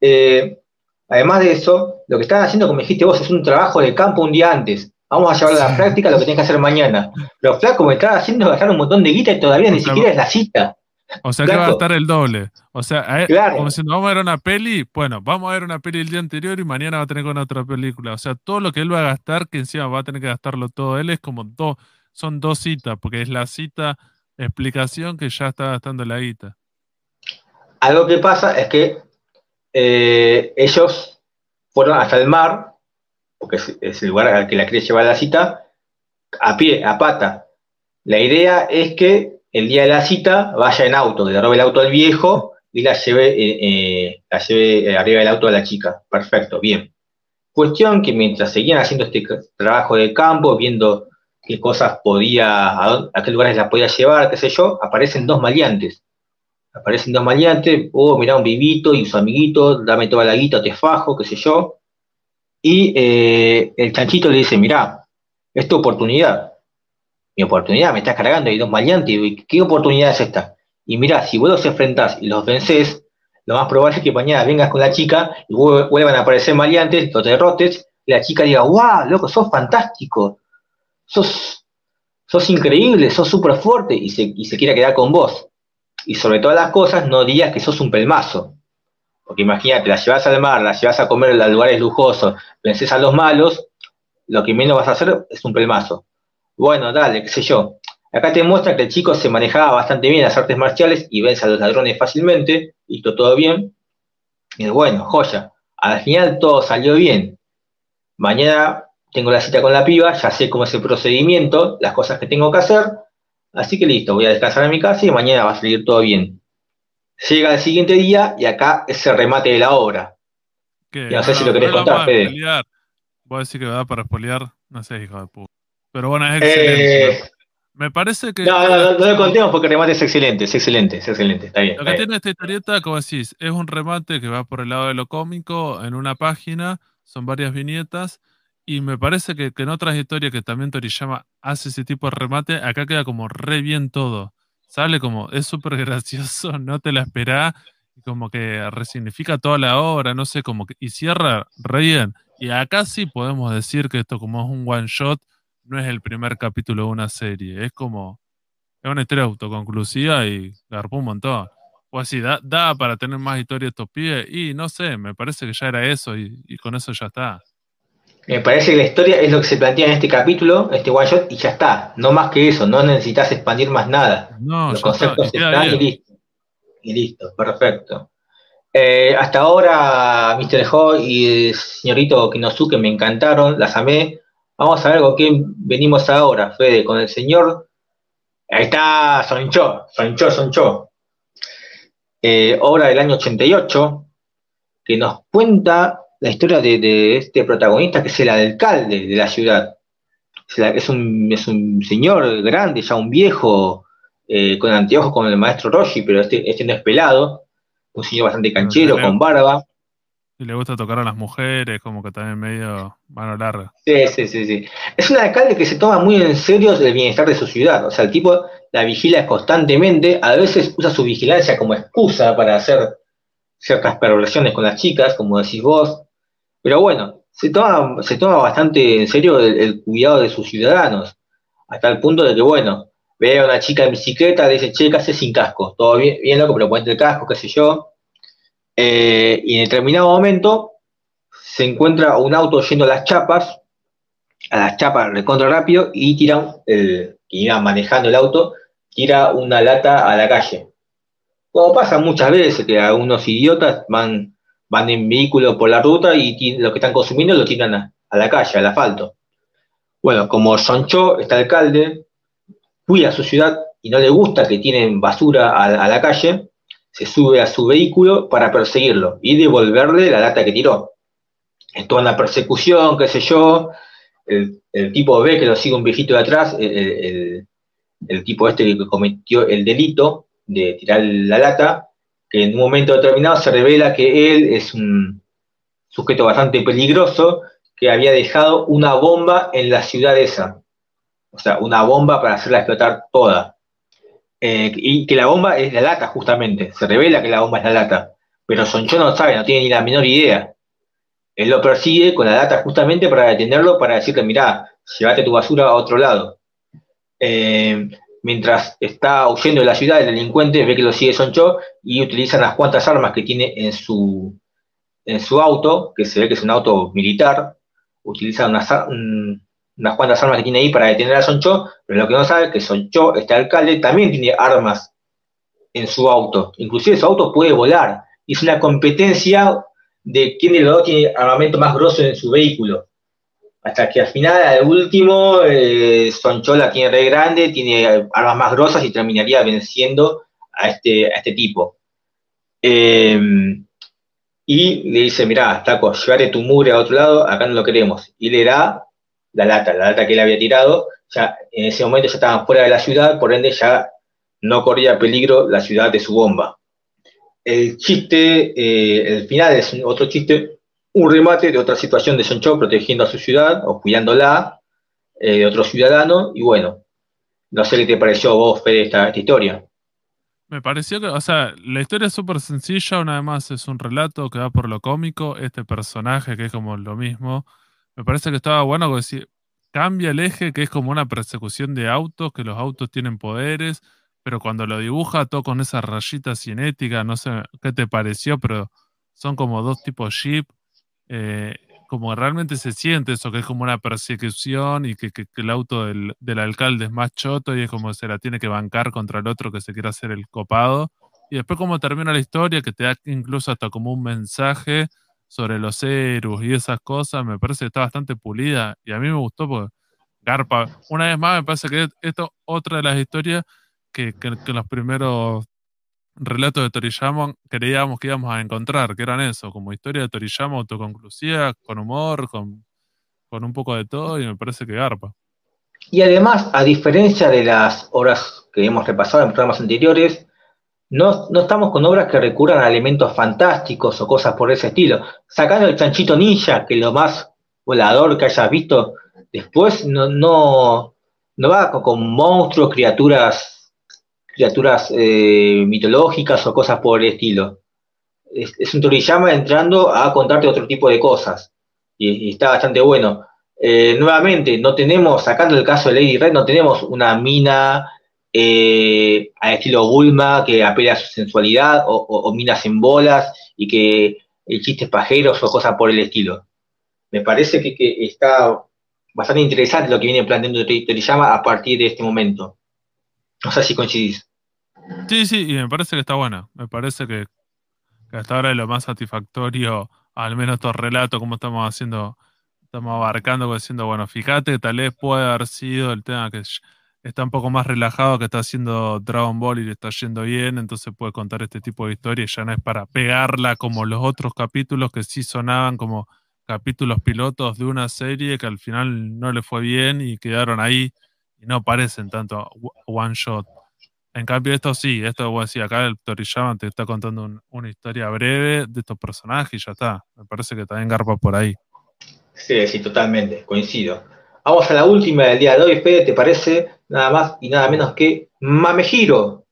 eh, además de eso, lo que están haciendo, como dijiste vos, es un trabajo de campo un día antes. Vamos a llevar a la práctica lo que tienes que hacer mañana. Los flacos me están haciendo gastar un montón de guita y todavía ni siquiera es la cita. O sea que va a estar el doble. O sea, como diciendo, vamos a ver una peli, bueno, vamos a ver una peli el día anterior y mañana va a tener con otra película. O sea, todo lo que él va a gastar, que encima va a tener que gastarlo todo él, es como todo son dos citas, porque es la cita explicación que ya está gastando la guita. Algo que pasa es que eh, ellos fueron hasta el mar, porque es, el lugar al que la quiere llevar la cita, a pie, a pata. La idea es que el día de la cita vaya en auto, le robe el auto al viejo y la lleve, eh, eh, la lleve arriba del auto a la chica. Perfecto, bien. Cuestión que mientras seguían haciendo este trabajo de campo, viendo qué cosas podía, a, qué lugares las podía llevar, qué sé yo, aparecen dos maleantes. Aparecen dos maleantes, oh, mirá un vivito y su amiguito, dame toda la guita, te fajo, qué sé yo. Y eh, el chanchito le dice, mirá, es tu oportunidad. Oportunidad, me estás cargando, hay dos maleantes, ¿qué oportunidad es esta? Y mirá, si vos los enfrentás y los vencés, lo más probable es que mañana vengas con la chica y vuelvan a aparecer maleantes, los derrotes, y la chica diga, wow, loco, sos fantástico, sos, sos increíble, sos súper fuerte, y se, y se quiera quedar con vos. Y sobre todas las cosas, no digas que sos un pelmazo. Porque imagínate, la llevas al mar, la llevas a comer a lugares lujosos, vences a los malos, lo que menos vas a hacer es un pelmazo. Bueno, dale, qué sé yo. Acá te muestra que el chico se manejaba bastante bien las artes marciales y vence a los ladrones fácilmente, y todo bien. Y bueno, joya. Al final todo salió bien. Mañana tengo la cita con la piba, ya sé cómo es el procedimiento, las cosas que tengo que hacer. Así que listo, voy a descansar en mi casa y mañana va a salir todo bien. Llega el siguiente día y acá es el remate de la obra. no sé si lo querés contar, Fede. Voy a decir que va para espolear, no sé, hijo de puta. Pero bueno, es excelente. Eh, me parece que. No, no, no, lo contemos porque el remate es excelente, es excelente, es excelente. Está bien. Lo que tiene esta historieta, como decís, es un remate que va por el lado de lo cómico en una página, son varias viñetas. Y me parece que, en otras historias que también Toriyama hace ese tipo de remate, acá queda como re bien todo. Sale como, es súper gracioso, no te la esperás, como que resignifica toda la obra, no sé, como que, y cierra re bien. Y acá sí podemos decir que esto como es un one shot, no es el primer capítulo de una serie, es como, es una historia autoconclusiva y garpó un montón. O así, da, da para tener más historias estos pibes y no sé, me parece que ya era eso y, con eso ya está. Me parece que la historia es lo que se plantea en este capítulo, este one shot, y ya está. No más que eso, no necesitas expandir más nada. No, Los conceptos están y listo. Y listo, perfecto. Eh, hasta ahora, Mr. Ho y el señorito Kinosuke me encantaron, las amé. Vamos a ver con quién venimos ahora, Fede, con el señor. Ahí está Soncho, Soncho, Soncho. Eh, obra del año 88, que nos cuenta la historia de, este protagonista, que es el alcalde de la ciudad. Es un, es un señor grande, ya un viejo, eh, con anteojos como el maestro Roshi, pero este, este no es pelado. Un señor bastante canchero, con barba. Y le gusta tocar a las mujeres, como que también medio mano larga. Sí, sí, sí, sí. Es un alcalde que se toma muy en serio el bienestar de su ciudad. O sea, el tipo la vigila constantemente, a veces usa su vigilancia como excusa para hacer ciertas perversiones con las chicas, como decís vos. Pero bueno, se toma, se toma bastante en serio el, cuidado de sus ciudadanos, hasta el punto de que, bueno, ve a una chica en bicicleta, le dice, che, ¿qué sin casco? Todo bien, bien loco, pero ponte el casco, qué sé yo eh, y en determinado momento se encuentra un auto yendo a las chapas, a las chapas recontra rápido, y tira, el que iba manejando el auto, tira una lata a la calle. Como pasa muchas veces, que algunos idiotas van, van en vehículo por la ruta y lo que están consumiendo lo tiran a, la calle, al asfalto. Bueno, como Soncho, este alcalde, cuida su ciudad y no le gusta que tienen basura a la calle, se sube a su vehículo para perseguirlo y devolverle la lata que tiró. En toda una persecución, qué sé yo, el, tipo ve que lo sigue un viejito de atrás, el, tipo este que cometió el delito de tirar la lata, que en un momento determinado se revela que él es un sujeto bastante peligroso que había dejado una bomba en la ciudad esa. O sea, una bomba para hacerla explotar toda. Eh, y que la bomba es la lata, justamente. Se revela que la bomba es la lata. Pero Soncho no sabe, no tiene ni la menor idea. Él lo persigue con la lata justamente para detenerlo, para decirle, mirá, llévate tu basura a otro lado. Eh, mientras está huyendo de la ciudad, el delincuente ve que lo sigue Soncho y utiliza unas cuantas armas que tiene en su, en su auto, que se ve que es un auto militar. Utiliza unas, unas cuantas armas que tiene ahí para detener a Soncho, pero lo que no sabe es que Soncho, este alcalde, también tiene armas en su auto. Inclusive su auto puede volar. es una competencia de quién de los dos tiene armamento más grosso en su vehículo. hasta que al final, al último, eh, Sonchola tiene re grande, tiene armas más grosas y terminaría venciendo a este, a este tipo. Em, y le dice, mirá, Taco, llévate tu mugre a otro lado, acá no lo queremos. Y le da la lata, la lata que él había tirado, ya en ese momento ya estaban fuera de la ciudad, por ende ya no corría peligro la ciudad de su bomba. El chiste, eh, el final es otro chiste, un remate de otra situación de Soncho protegiendo a su ciudad o cuidándola eh, de otro ciudadano, y bueno, no sé qué te pareció a vos, Fede, esta, esta historia. Me pareció que, o sea, la historia es súper sencilla, una vez más es un relato que va por lo cómico, este personaje que es como lo mismo. Me parece que estaba bueno porque cambia el eje, que es como una persecución de autos, que los autos tienen poderes, pero cuando lo dibuja todo con esa rayita cinética, no sé qué te pareció, pero son como dos tipos jeep. Eh, como realmente se siente eso, que es como una persecución y que, el auto del, alcalde es más choto y es como se la tiene que bancar contra el otro que se quiere hacer el copado. Y después como termina la historia, que te da incluso hasta como un mensaje sobre los héroes y esas cosas, me parece que está bastante pulida y a mí me gustó porque Garpa, una vez más me parece que esto es otra de las historias que, que, los primeros relatos de Toriyama creíamos que íbamos a encontrar, que eran eso, como historia de Toriyama autoconclusiva, con humor, con, un poco de todo, y me parece que garpa. Y además, a diferencia de las obras que hemos repasado en programas anteriores, no, no, estamos con obras que recurran a elementos fantásticos o cosas por ese estilo. Sacando el chanchito ninja, que es lo más volador que hayas visto, después no, no, no va con monstruos, criaturas criaturas eh, mitológicas o cosas por el estilo. Es, un Toriyama entrando a contarte otro tipo de cosas. Y, está bastante bueno. Eh, nuevamente, no tenemos, sacando el caso de Lady Red, no tenemos una mina eh, al estilo Bulma que apela a su sensualidad o, minas en bolas y que el chistes pajeros o cosas por el estilo. Me parece que, que está bastante interesante lo que viene planteando Toriyama a partir de este momento. No sé si coincidís. Sí, sí, y me parece que está buena. Me parece que, hasta ahora es lo más satisfactorio, al menos estos relatos, como estamos haciendo, estamos abarcando, diciendo, bueno, fíjate, tal vez puede haber sido el tema que está un poco más relajado, que está haciendo Dragon Ball y le está yendo bien, entonces puede contar este tipo de historias, ya no es para pegarla como los otros capítulos que sí sonaban como capítulos pilotos de una serie que al final no le fue bien y quedaron ahí y no parecen tanto one shot. En cambio, esto sí, esto voy a decir, acá el Toriyama te está contando una historia breve de estos personajes y ya está. Me parece que también garpa por ahí. Sí, sí, totalmente, coincido. Vamos a la última del día de hoy, Fede, ¿te parece? Nada más y nada menos que Mamejiro.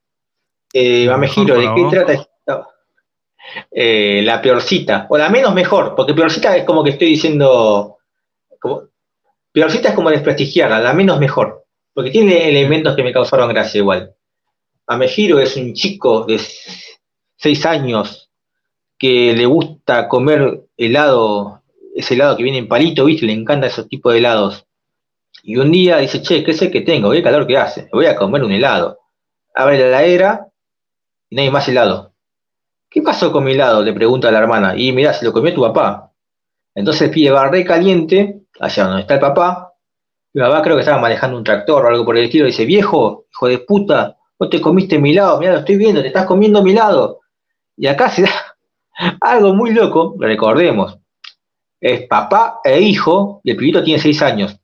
Eh, Mamejiro, ¿de qué trata esto? Eh, la peorcita, o la menos mejor, porque peorcita es como que estoy diciendo, como, peorcita es como desprestigiarla, la menos mejor, porque tiene elementos que me causaron gracia igual. Amejiro es un chico de seis años que le gusta comer helado, ese helado que viene en palito, ¿viste? Le encanta esos tipos de helados. Y un día dice, che, ¿qué sé que tengo? ¿Qué calor que hace? voy a comer un helado. Abre la heladera y no hay más helado. ¿Qué pasó con mi helado? Le pregunta a la hermana. Y mirá, se lo comió tu papá. Entonces pide barré caliente, allá donde está el papá. Mi papá creo que estaba manejando un tractor o algo por el estilo. Dice, viejo, hijo de puta, vos te comiste mi lado, mira, lo estoy viendo, te estás comiendo mi lado. Y acá se da algo muy loco, recordemos, es papá e hijo, y el pibito tiene seis años.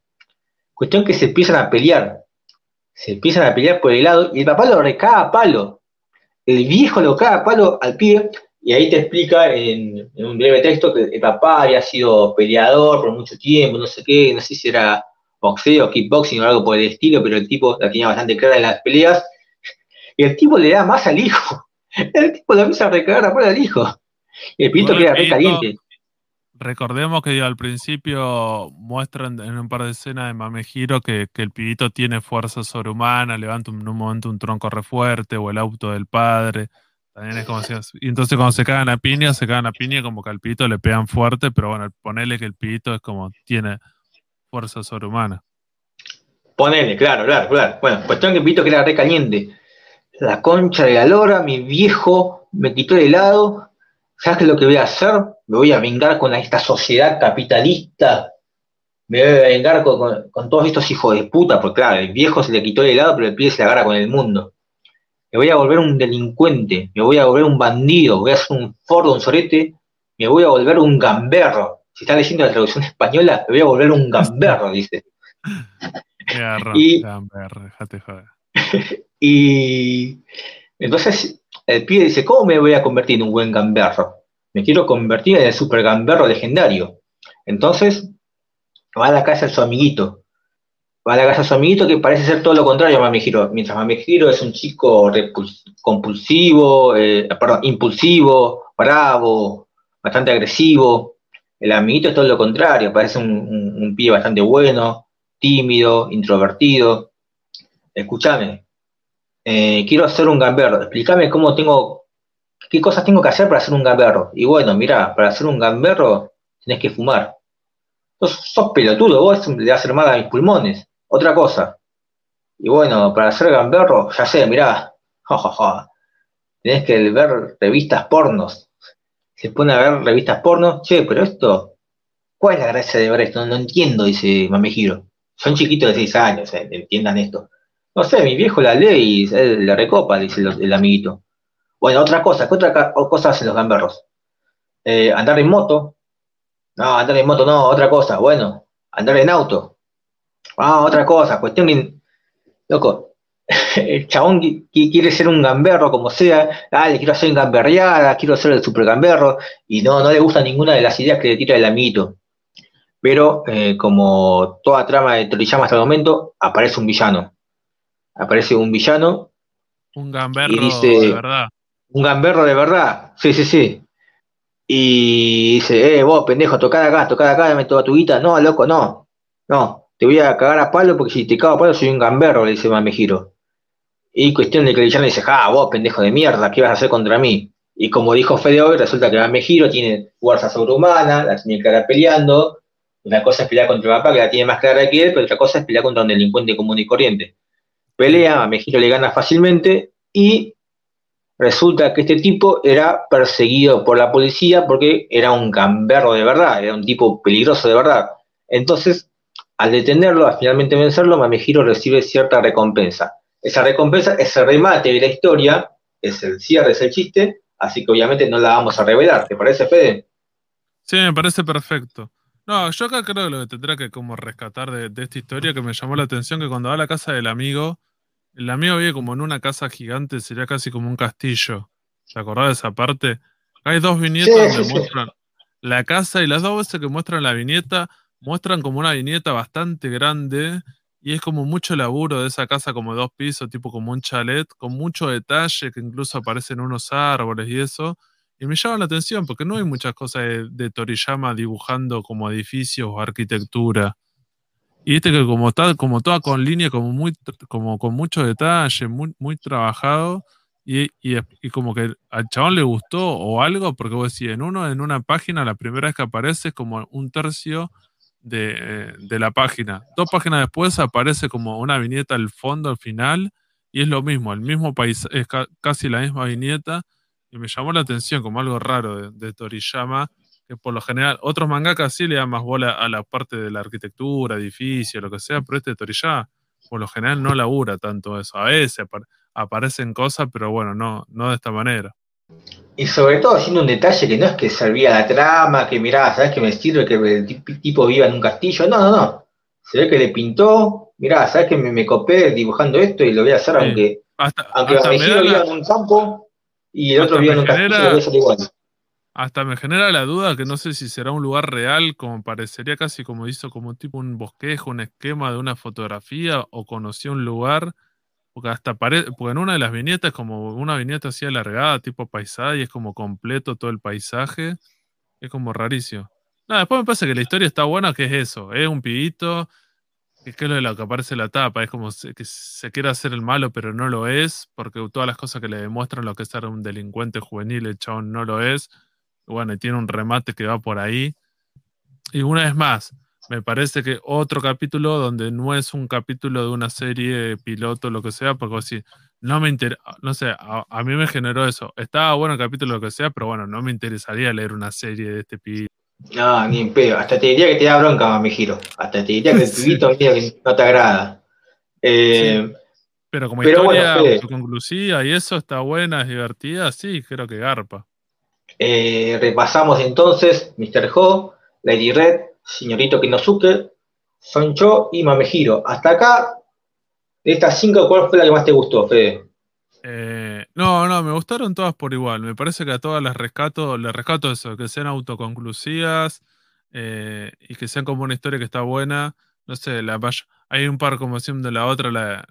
Cuestión que se empiezan a pelear, se empiezan a pelear por el lado, y el papá lo recaga a palo. El viejo lo caga a palo al pibe, y ahí te explica en, un breve texto que el papá había sido peleador por mucho tiempo, no sé qué, no sé si era boxeo, kickboxing o algo por el estilo, pero el tipo la tenía bastante clara en las peleas, y el tipo le da más al hijo. El tipo le empieza a recagar a al hijo. Y el pito queda re caliente. Recordemos que al principio muestran en un par de escenas de Mamejiro que, que el pibito tiene fuerza sobrehumana, levanta en un momento un tronco re fuerte o el auto del padre. También es como si, y entonces cuando se cagan a piña, se cagan a piña como que al pibito le pegan fuerte, pero bueno, ponele que el pibito es como tiene fuerza sobrehumana. Ponele, claro, claro, claro. Bueno, cuestión que el pibito queda re caliente la concha de la lora, mi viejo me quitó el helado, ¿sabes qué es lo que voy a hacer? Me voy a vengar con esta sociedad capitalista me voy a vengar con, todos estos hijos de puta, porque claro, el viejo se le quitó el helado, pero el pibe se la agarra con el mundo. Me voy a volver un delincuente, me voy a volver un bandido, voy a ser un fordo, un sorete, me voy a volver un gamberro. Si está leyendo la traducción española, me voy a volver un gamberro, dice. y, gamberro, joder. y entonces el pibe dice, ¿cómo me voy a convertir en un buen gamberro? Me quiero convertir en el super gamberro legendario. Entonces, va a la casa de su amiguito. Va a la casa de su amiguito que parece ser todo lo contrario a Mamegiro. Mientras Mamegiro es un chico compulsivo, eh, perdón, impulsivo, bravo, bastante agresivo. El amiguito es todo lo contrario, parece un, un, pibe bastante bueno, tímido, introvertido. Escúchame, eh, quiero hacer un gamberro, explícame cómo tengo, qué cosas tengo que hacer para hacer un gamberro. Y bueno, mira, para hacer un gamberro tenés que fumar. Sos, pelotudo, vos le das mal a mis pulmones. Otra cosa. Y bueno, para hacer gamberro, ya sé, mirá, jajaja. Tenés que ver revistas pornos. Se pone a ver revistas pornos. Che, pero esto, ¿cuál es la gracia de ver esto? No, entiendo, dice Mamejiro. Son chiquitos de 6 años, eh, entiendan esto. No sé, mi viejo la lee y la recopa, dice el, amiguito. Bueno, otra cosa, ¿qué otra cosa hacen los gamberros? Eh, andar en moto, no, andar en moto no, otra cosa. Bueno, andar en auto. Ah, otra cosa. Cuestión que, loco, el chabón quiere ser un gamberro como sea. Ah, le quiero hacer un gamberreada, quiero ser el super gamberro. Y no, no le gusta ninguna de las ideas que le tira el amiguito. Pero, eh, como toda trama de Toriyama hasta el momento, aparece un villano. Aparece un villano. Un gamberro de verdad. Un gamberro de verdad. Sí, sí, sí. Y dice, eh, vos, pendejo, tocad acá, tocad acá, dame toda tu guita. No, loco, no. No, te voy a cagar a palo porque si te cago a palo soy un gamberro, le dice Mamejiro. Y cuestión de que el villano dice, ah, vos, pendejo de mierda, ¿qué vas a hacer contra mí? Y como dijo Fede hoy, resulta que Mamejiro tiene fuerza sobrehumana, la tiene clara peleando. Una cosa es pelear contra el papá, que la tiene más clara que él, pero otra cosa es pelear contra un delincuente común y corriente. Pelea, Mamejiro le gana fácilmente y Resulta que este tipo era perseguido por la policía porque era un gamberro de verdad, era un tipo peligroso de verdad. Entonces, al detenerlo, al finalmente vencerlo, Mamejiro recibe cierta recompensa. Esa recompensa es el remate de la historia, es el cierre, es el chiste, así que obviamente no la vamos a revelar. ¿Te parece, Fede? Sí, me parece perfecto. No, yo acá creo que lo que tendrá que como rescatar de, de esta historia que me llamó la atención que cuando va a la casa del amigo, el amigo vive como en una casa gigante, sería casi como un castillo. ¿Se acordás de esa parte? Hay dos viñetas donde muestran la casa y las dos veces que muestran la viñeta, muestran como una viñeta bastante grande y es como mucho laburo de esa casa como dos pisos, tipo como un chalet, con mucho detalle, que incluso aparecen unos árboles y eso. Y me llama la atención porque no hay muchas cosas de, Toriyama dibujando como edificios o arquitectura. Y viste que como está, como toda con línea, como muy, como con mucho detalle, muy, muy trabajado, y, y, como que al chabón le gustó o algo, porque vos decís, en uno, en una página, la primera vez que aparece es como un tercio de, de, la página. Dos páginas después aparece como una viñeta al fondo, al final, y es lo mismo, el mismo país, es casi la misma viñeta, y me llamó la atención como algo raro de, de Toriyama, que por lo general, otros mangakas sí le dan más bola a la parte de la arquitectura, edificio, lo que sea, pero este Toriyama por lo general no labura tanto eso. A veces aparecen cosas, pero bueno, no, no de esta manera. Y sobre todo haciendo un detalle que no es que servía la trama, que mirá, ¿sabes que me sirve que el tipo viva en un castillo? No, no, no. Se ve que le pintó, mirá, ¿sabes que me, copé dibujando esto y lo voy a hacer aunque, aunque viva en un campo y el otro viva en un castillo, lo voy a hacer igual. Hasta me genera la duda que no sé si será un lugar real, como parecería casi como hizo como tipo un bosquejo, un esquema de una fotografía, o conoció un lugar, porque hasta parece, porque en una de las viñetas como una viñeta así alargada, tipo paisaje, y es como completo todo el paisaje, es como rarísimo. No, después me parece que la historia está buena, que es eso, es un pibito, que es lo de lo que aparece en la tapa, es como que se quiere hacer el malo, pero no lo es, porque todas las cosas que le demuestran lo que es ser un delincuente juvenil, el chabón no lo es bueno, y tiene un remate que va por ahí. Y una vez más, me parece que otro capítulo donde no es un capítulo de una serie piloto, lo que sea, porque así, no me interesa, no sé, a, mí me generó eso. Estaba bueno el capítulo, lo que sea, pero bueno, no me interesaría leer una serie de este pibe. No, ni en pedo. Hasta te diría que te da bronca, me giro. Hasta te diría que el pibito no te agrada. Eh, pero como historia autoconclusiva y eso está buena, es divertida, sí, creo que garpa. Eh, repasamos entonces Mr. Ho, Lady Red, Señorito Kinosuke, Soncho y Mamejiro. Hasta acá, de estas cinco, ¿cuál fue la que más te gustó, Fede? Eh, no, no, me gustaron todas por igual. Me parece que a todas las rescato, les rescato eso, que sean autoconclusivas eh, y que sean como una historia que está buena. No sé, la hay un par como de la otra, la,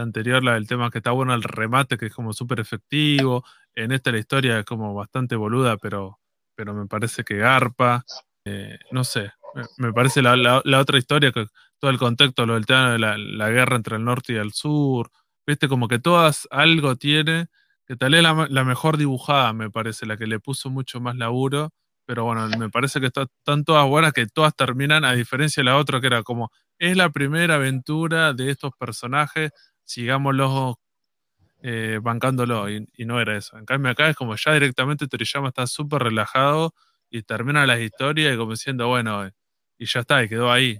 anterior, la del tema que está bueno el remate, que es como súper efectivo. En esta la historia es como bastante boluda, pero, pero me parece que garpa. Eh, no sé, me, parece la, otra historia, que todo el contexto, lo del tema de la, guerra entre el norte y el sur, viste, como que todas algo tiene, que tal es la, mejor dibujada, me parece, la que le puso mucho más laburo, pero bueno, me parece que están todas buenas, que todas terminan, a diferencia de la otra, que era como, es la primera aventura de estos personajes, sigámoslo eh, bancándolo, y, no era eso. En cambio acá es como ya directamente Toriyama está súper relajado y termina las historias y como diciendo, bueno, y ya está, y quedó ahí.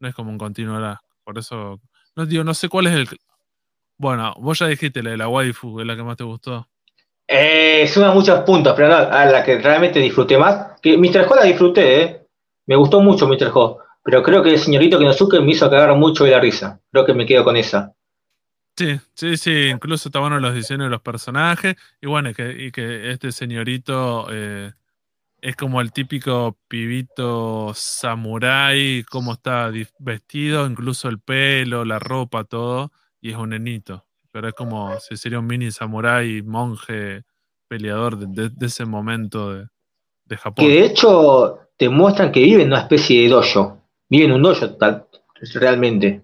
No es como un continuará. Por eso, no digo, no sé cuál es el... Bueno, vos ya dijiste la de la waifu, es la que más te gustó. Eh, suma muchos puntos, pero no, a la que realmente disfruté más. Que Mr. Ho la disfruté, ¿eh? Me gustó mucho Mr. Ho. Pero creo que el señorito Kenosuke me hizo cagar mucho de la risa. Creo que me quedo con esa. Sí, sí, sí. Incluso está bueno los diseños de los personajes. Y bueno, y que, y que este señorito eh, es como el típico pibito samurái, cómo está vestido, incluso el pelo, la ropa, todo. Y es un nenito. Pero es como si sería un mini samurái, monje, peleador de, ese momento de, de Japón. Que de hecho te muestran que vive en una especie de dojo vive en un dojo tal, realmente.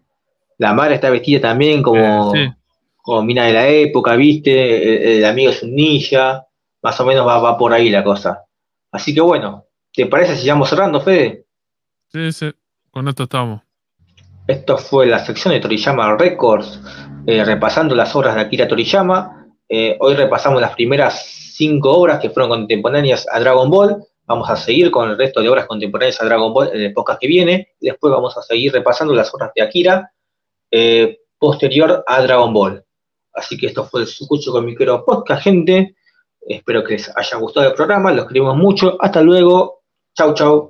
La madre está vestida también como, eh, como mina de la época, ¿viste? El, amigo es un ninja, más o menos va, por ahí la cosa. Así que bueno, ¿te parece si vamos cerrando, Fede? Sí, sí, con esto estamos. Esto fue la sección de Toriyama Records, eh, repasando las obras de Akira Toriyama. Eh, hoy repasamos las primeras cinco obras que fueron contemporáneas a Dragon Ball. Vamos a seguir con el resto de obras contemporáneas a Dragon Ball en el podcast que viene. Después vamos a seguir repasando las obras de Akira eh, posterior a Dragon Ball. Así que esto fue el Sucucho con Micro Podcast, gente. Espero que les haya gustado el programa. Los queremos mucho. Hasta luego. Chau, chau.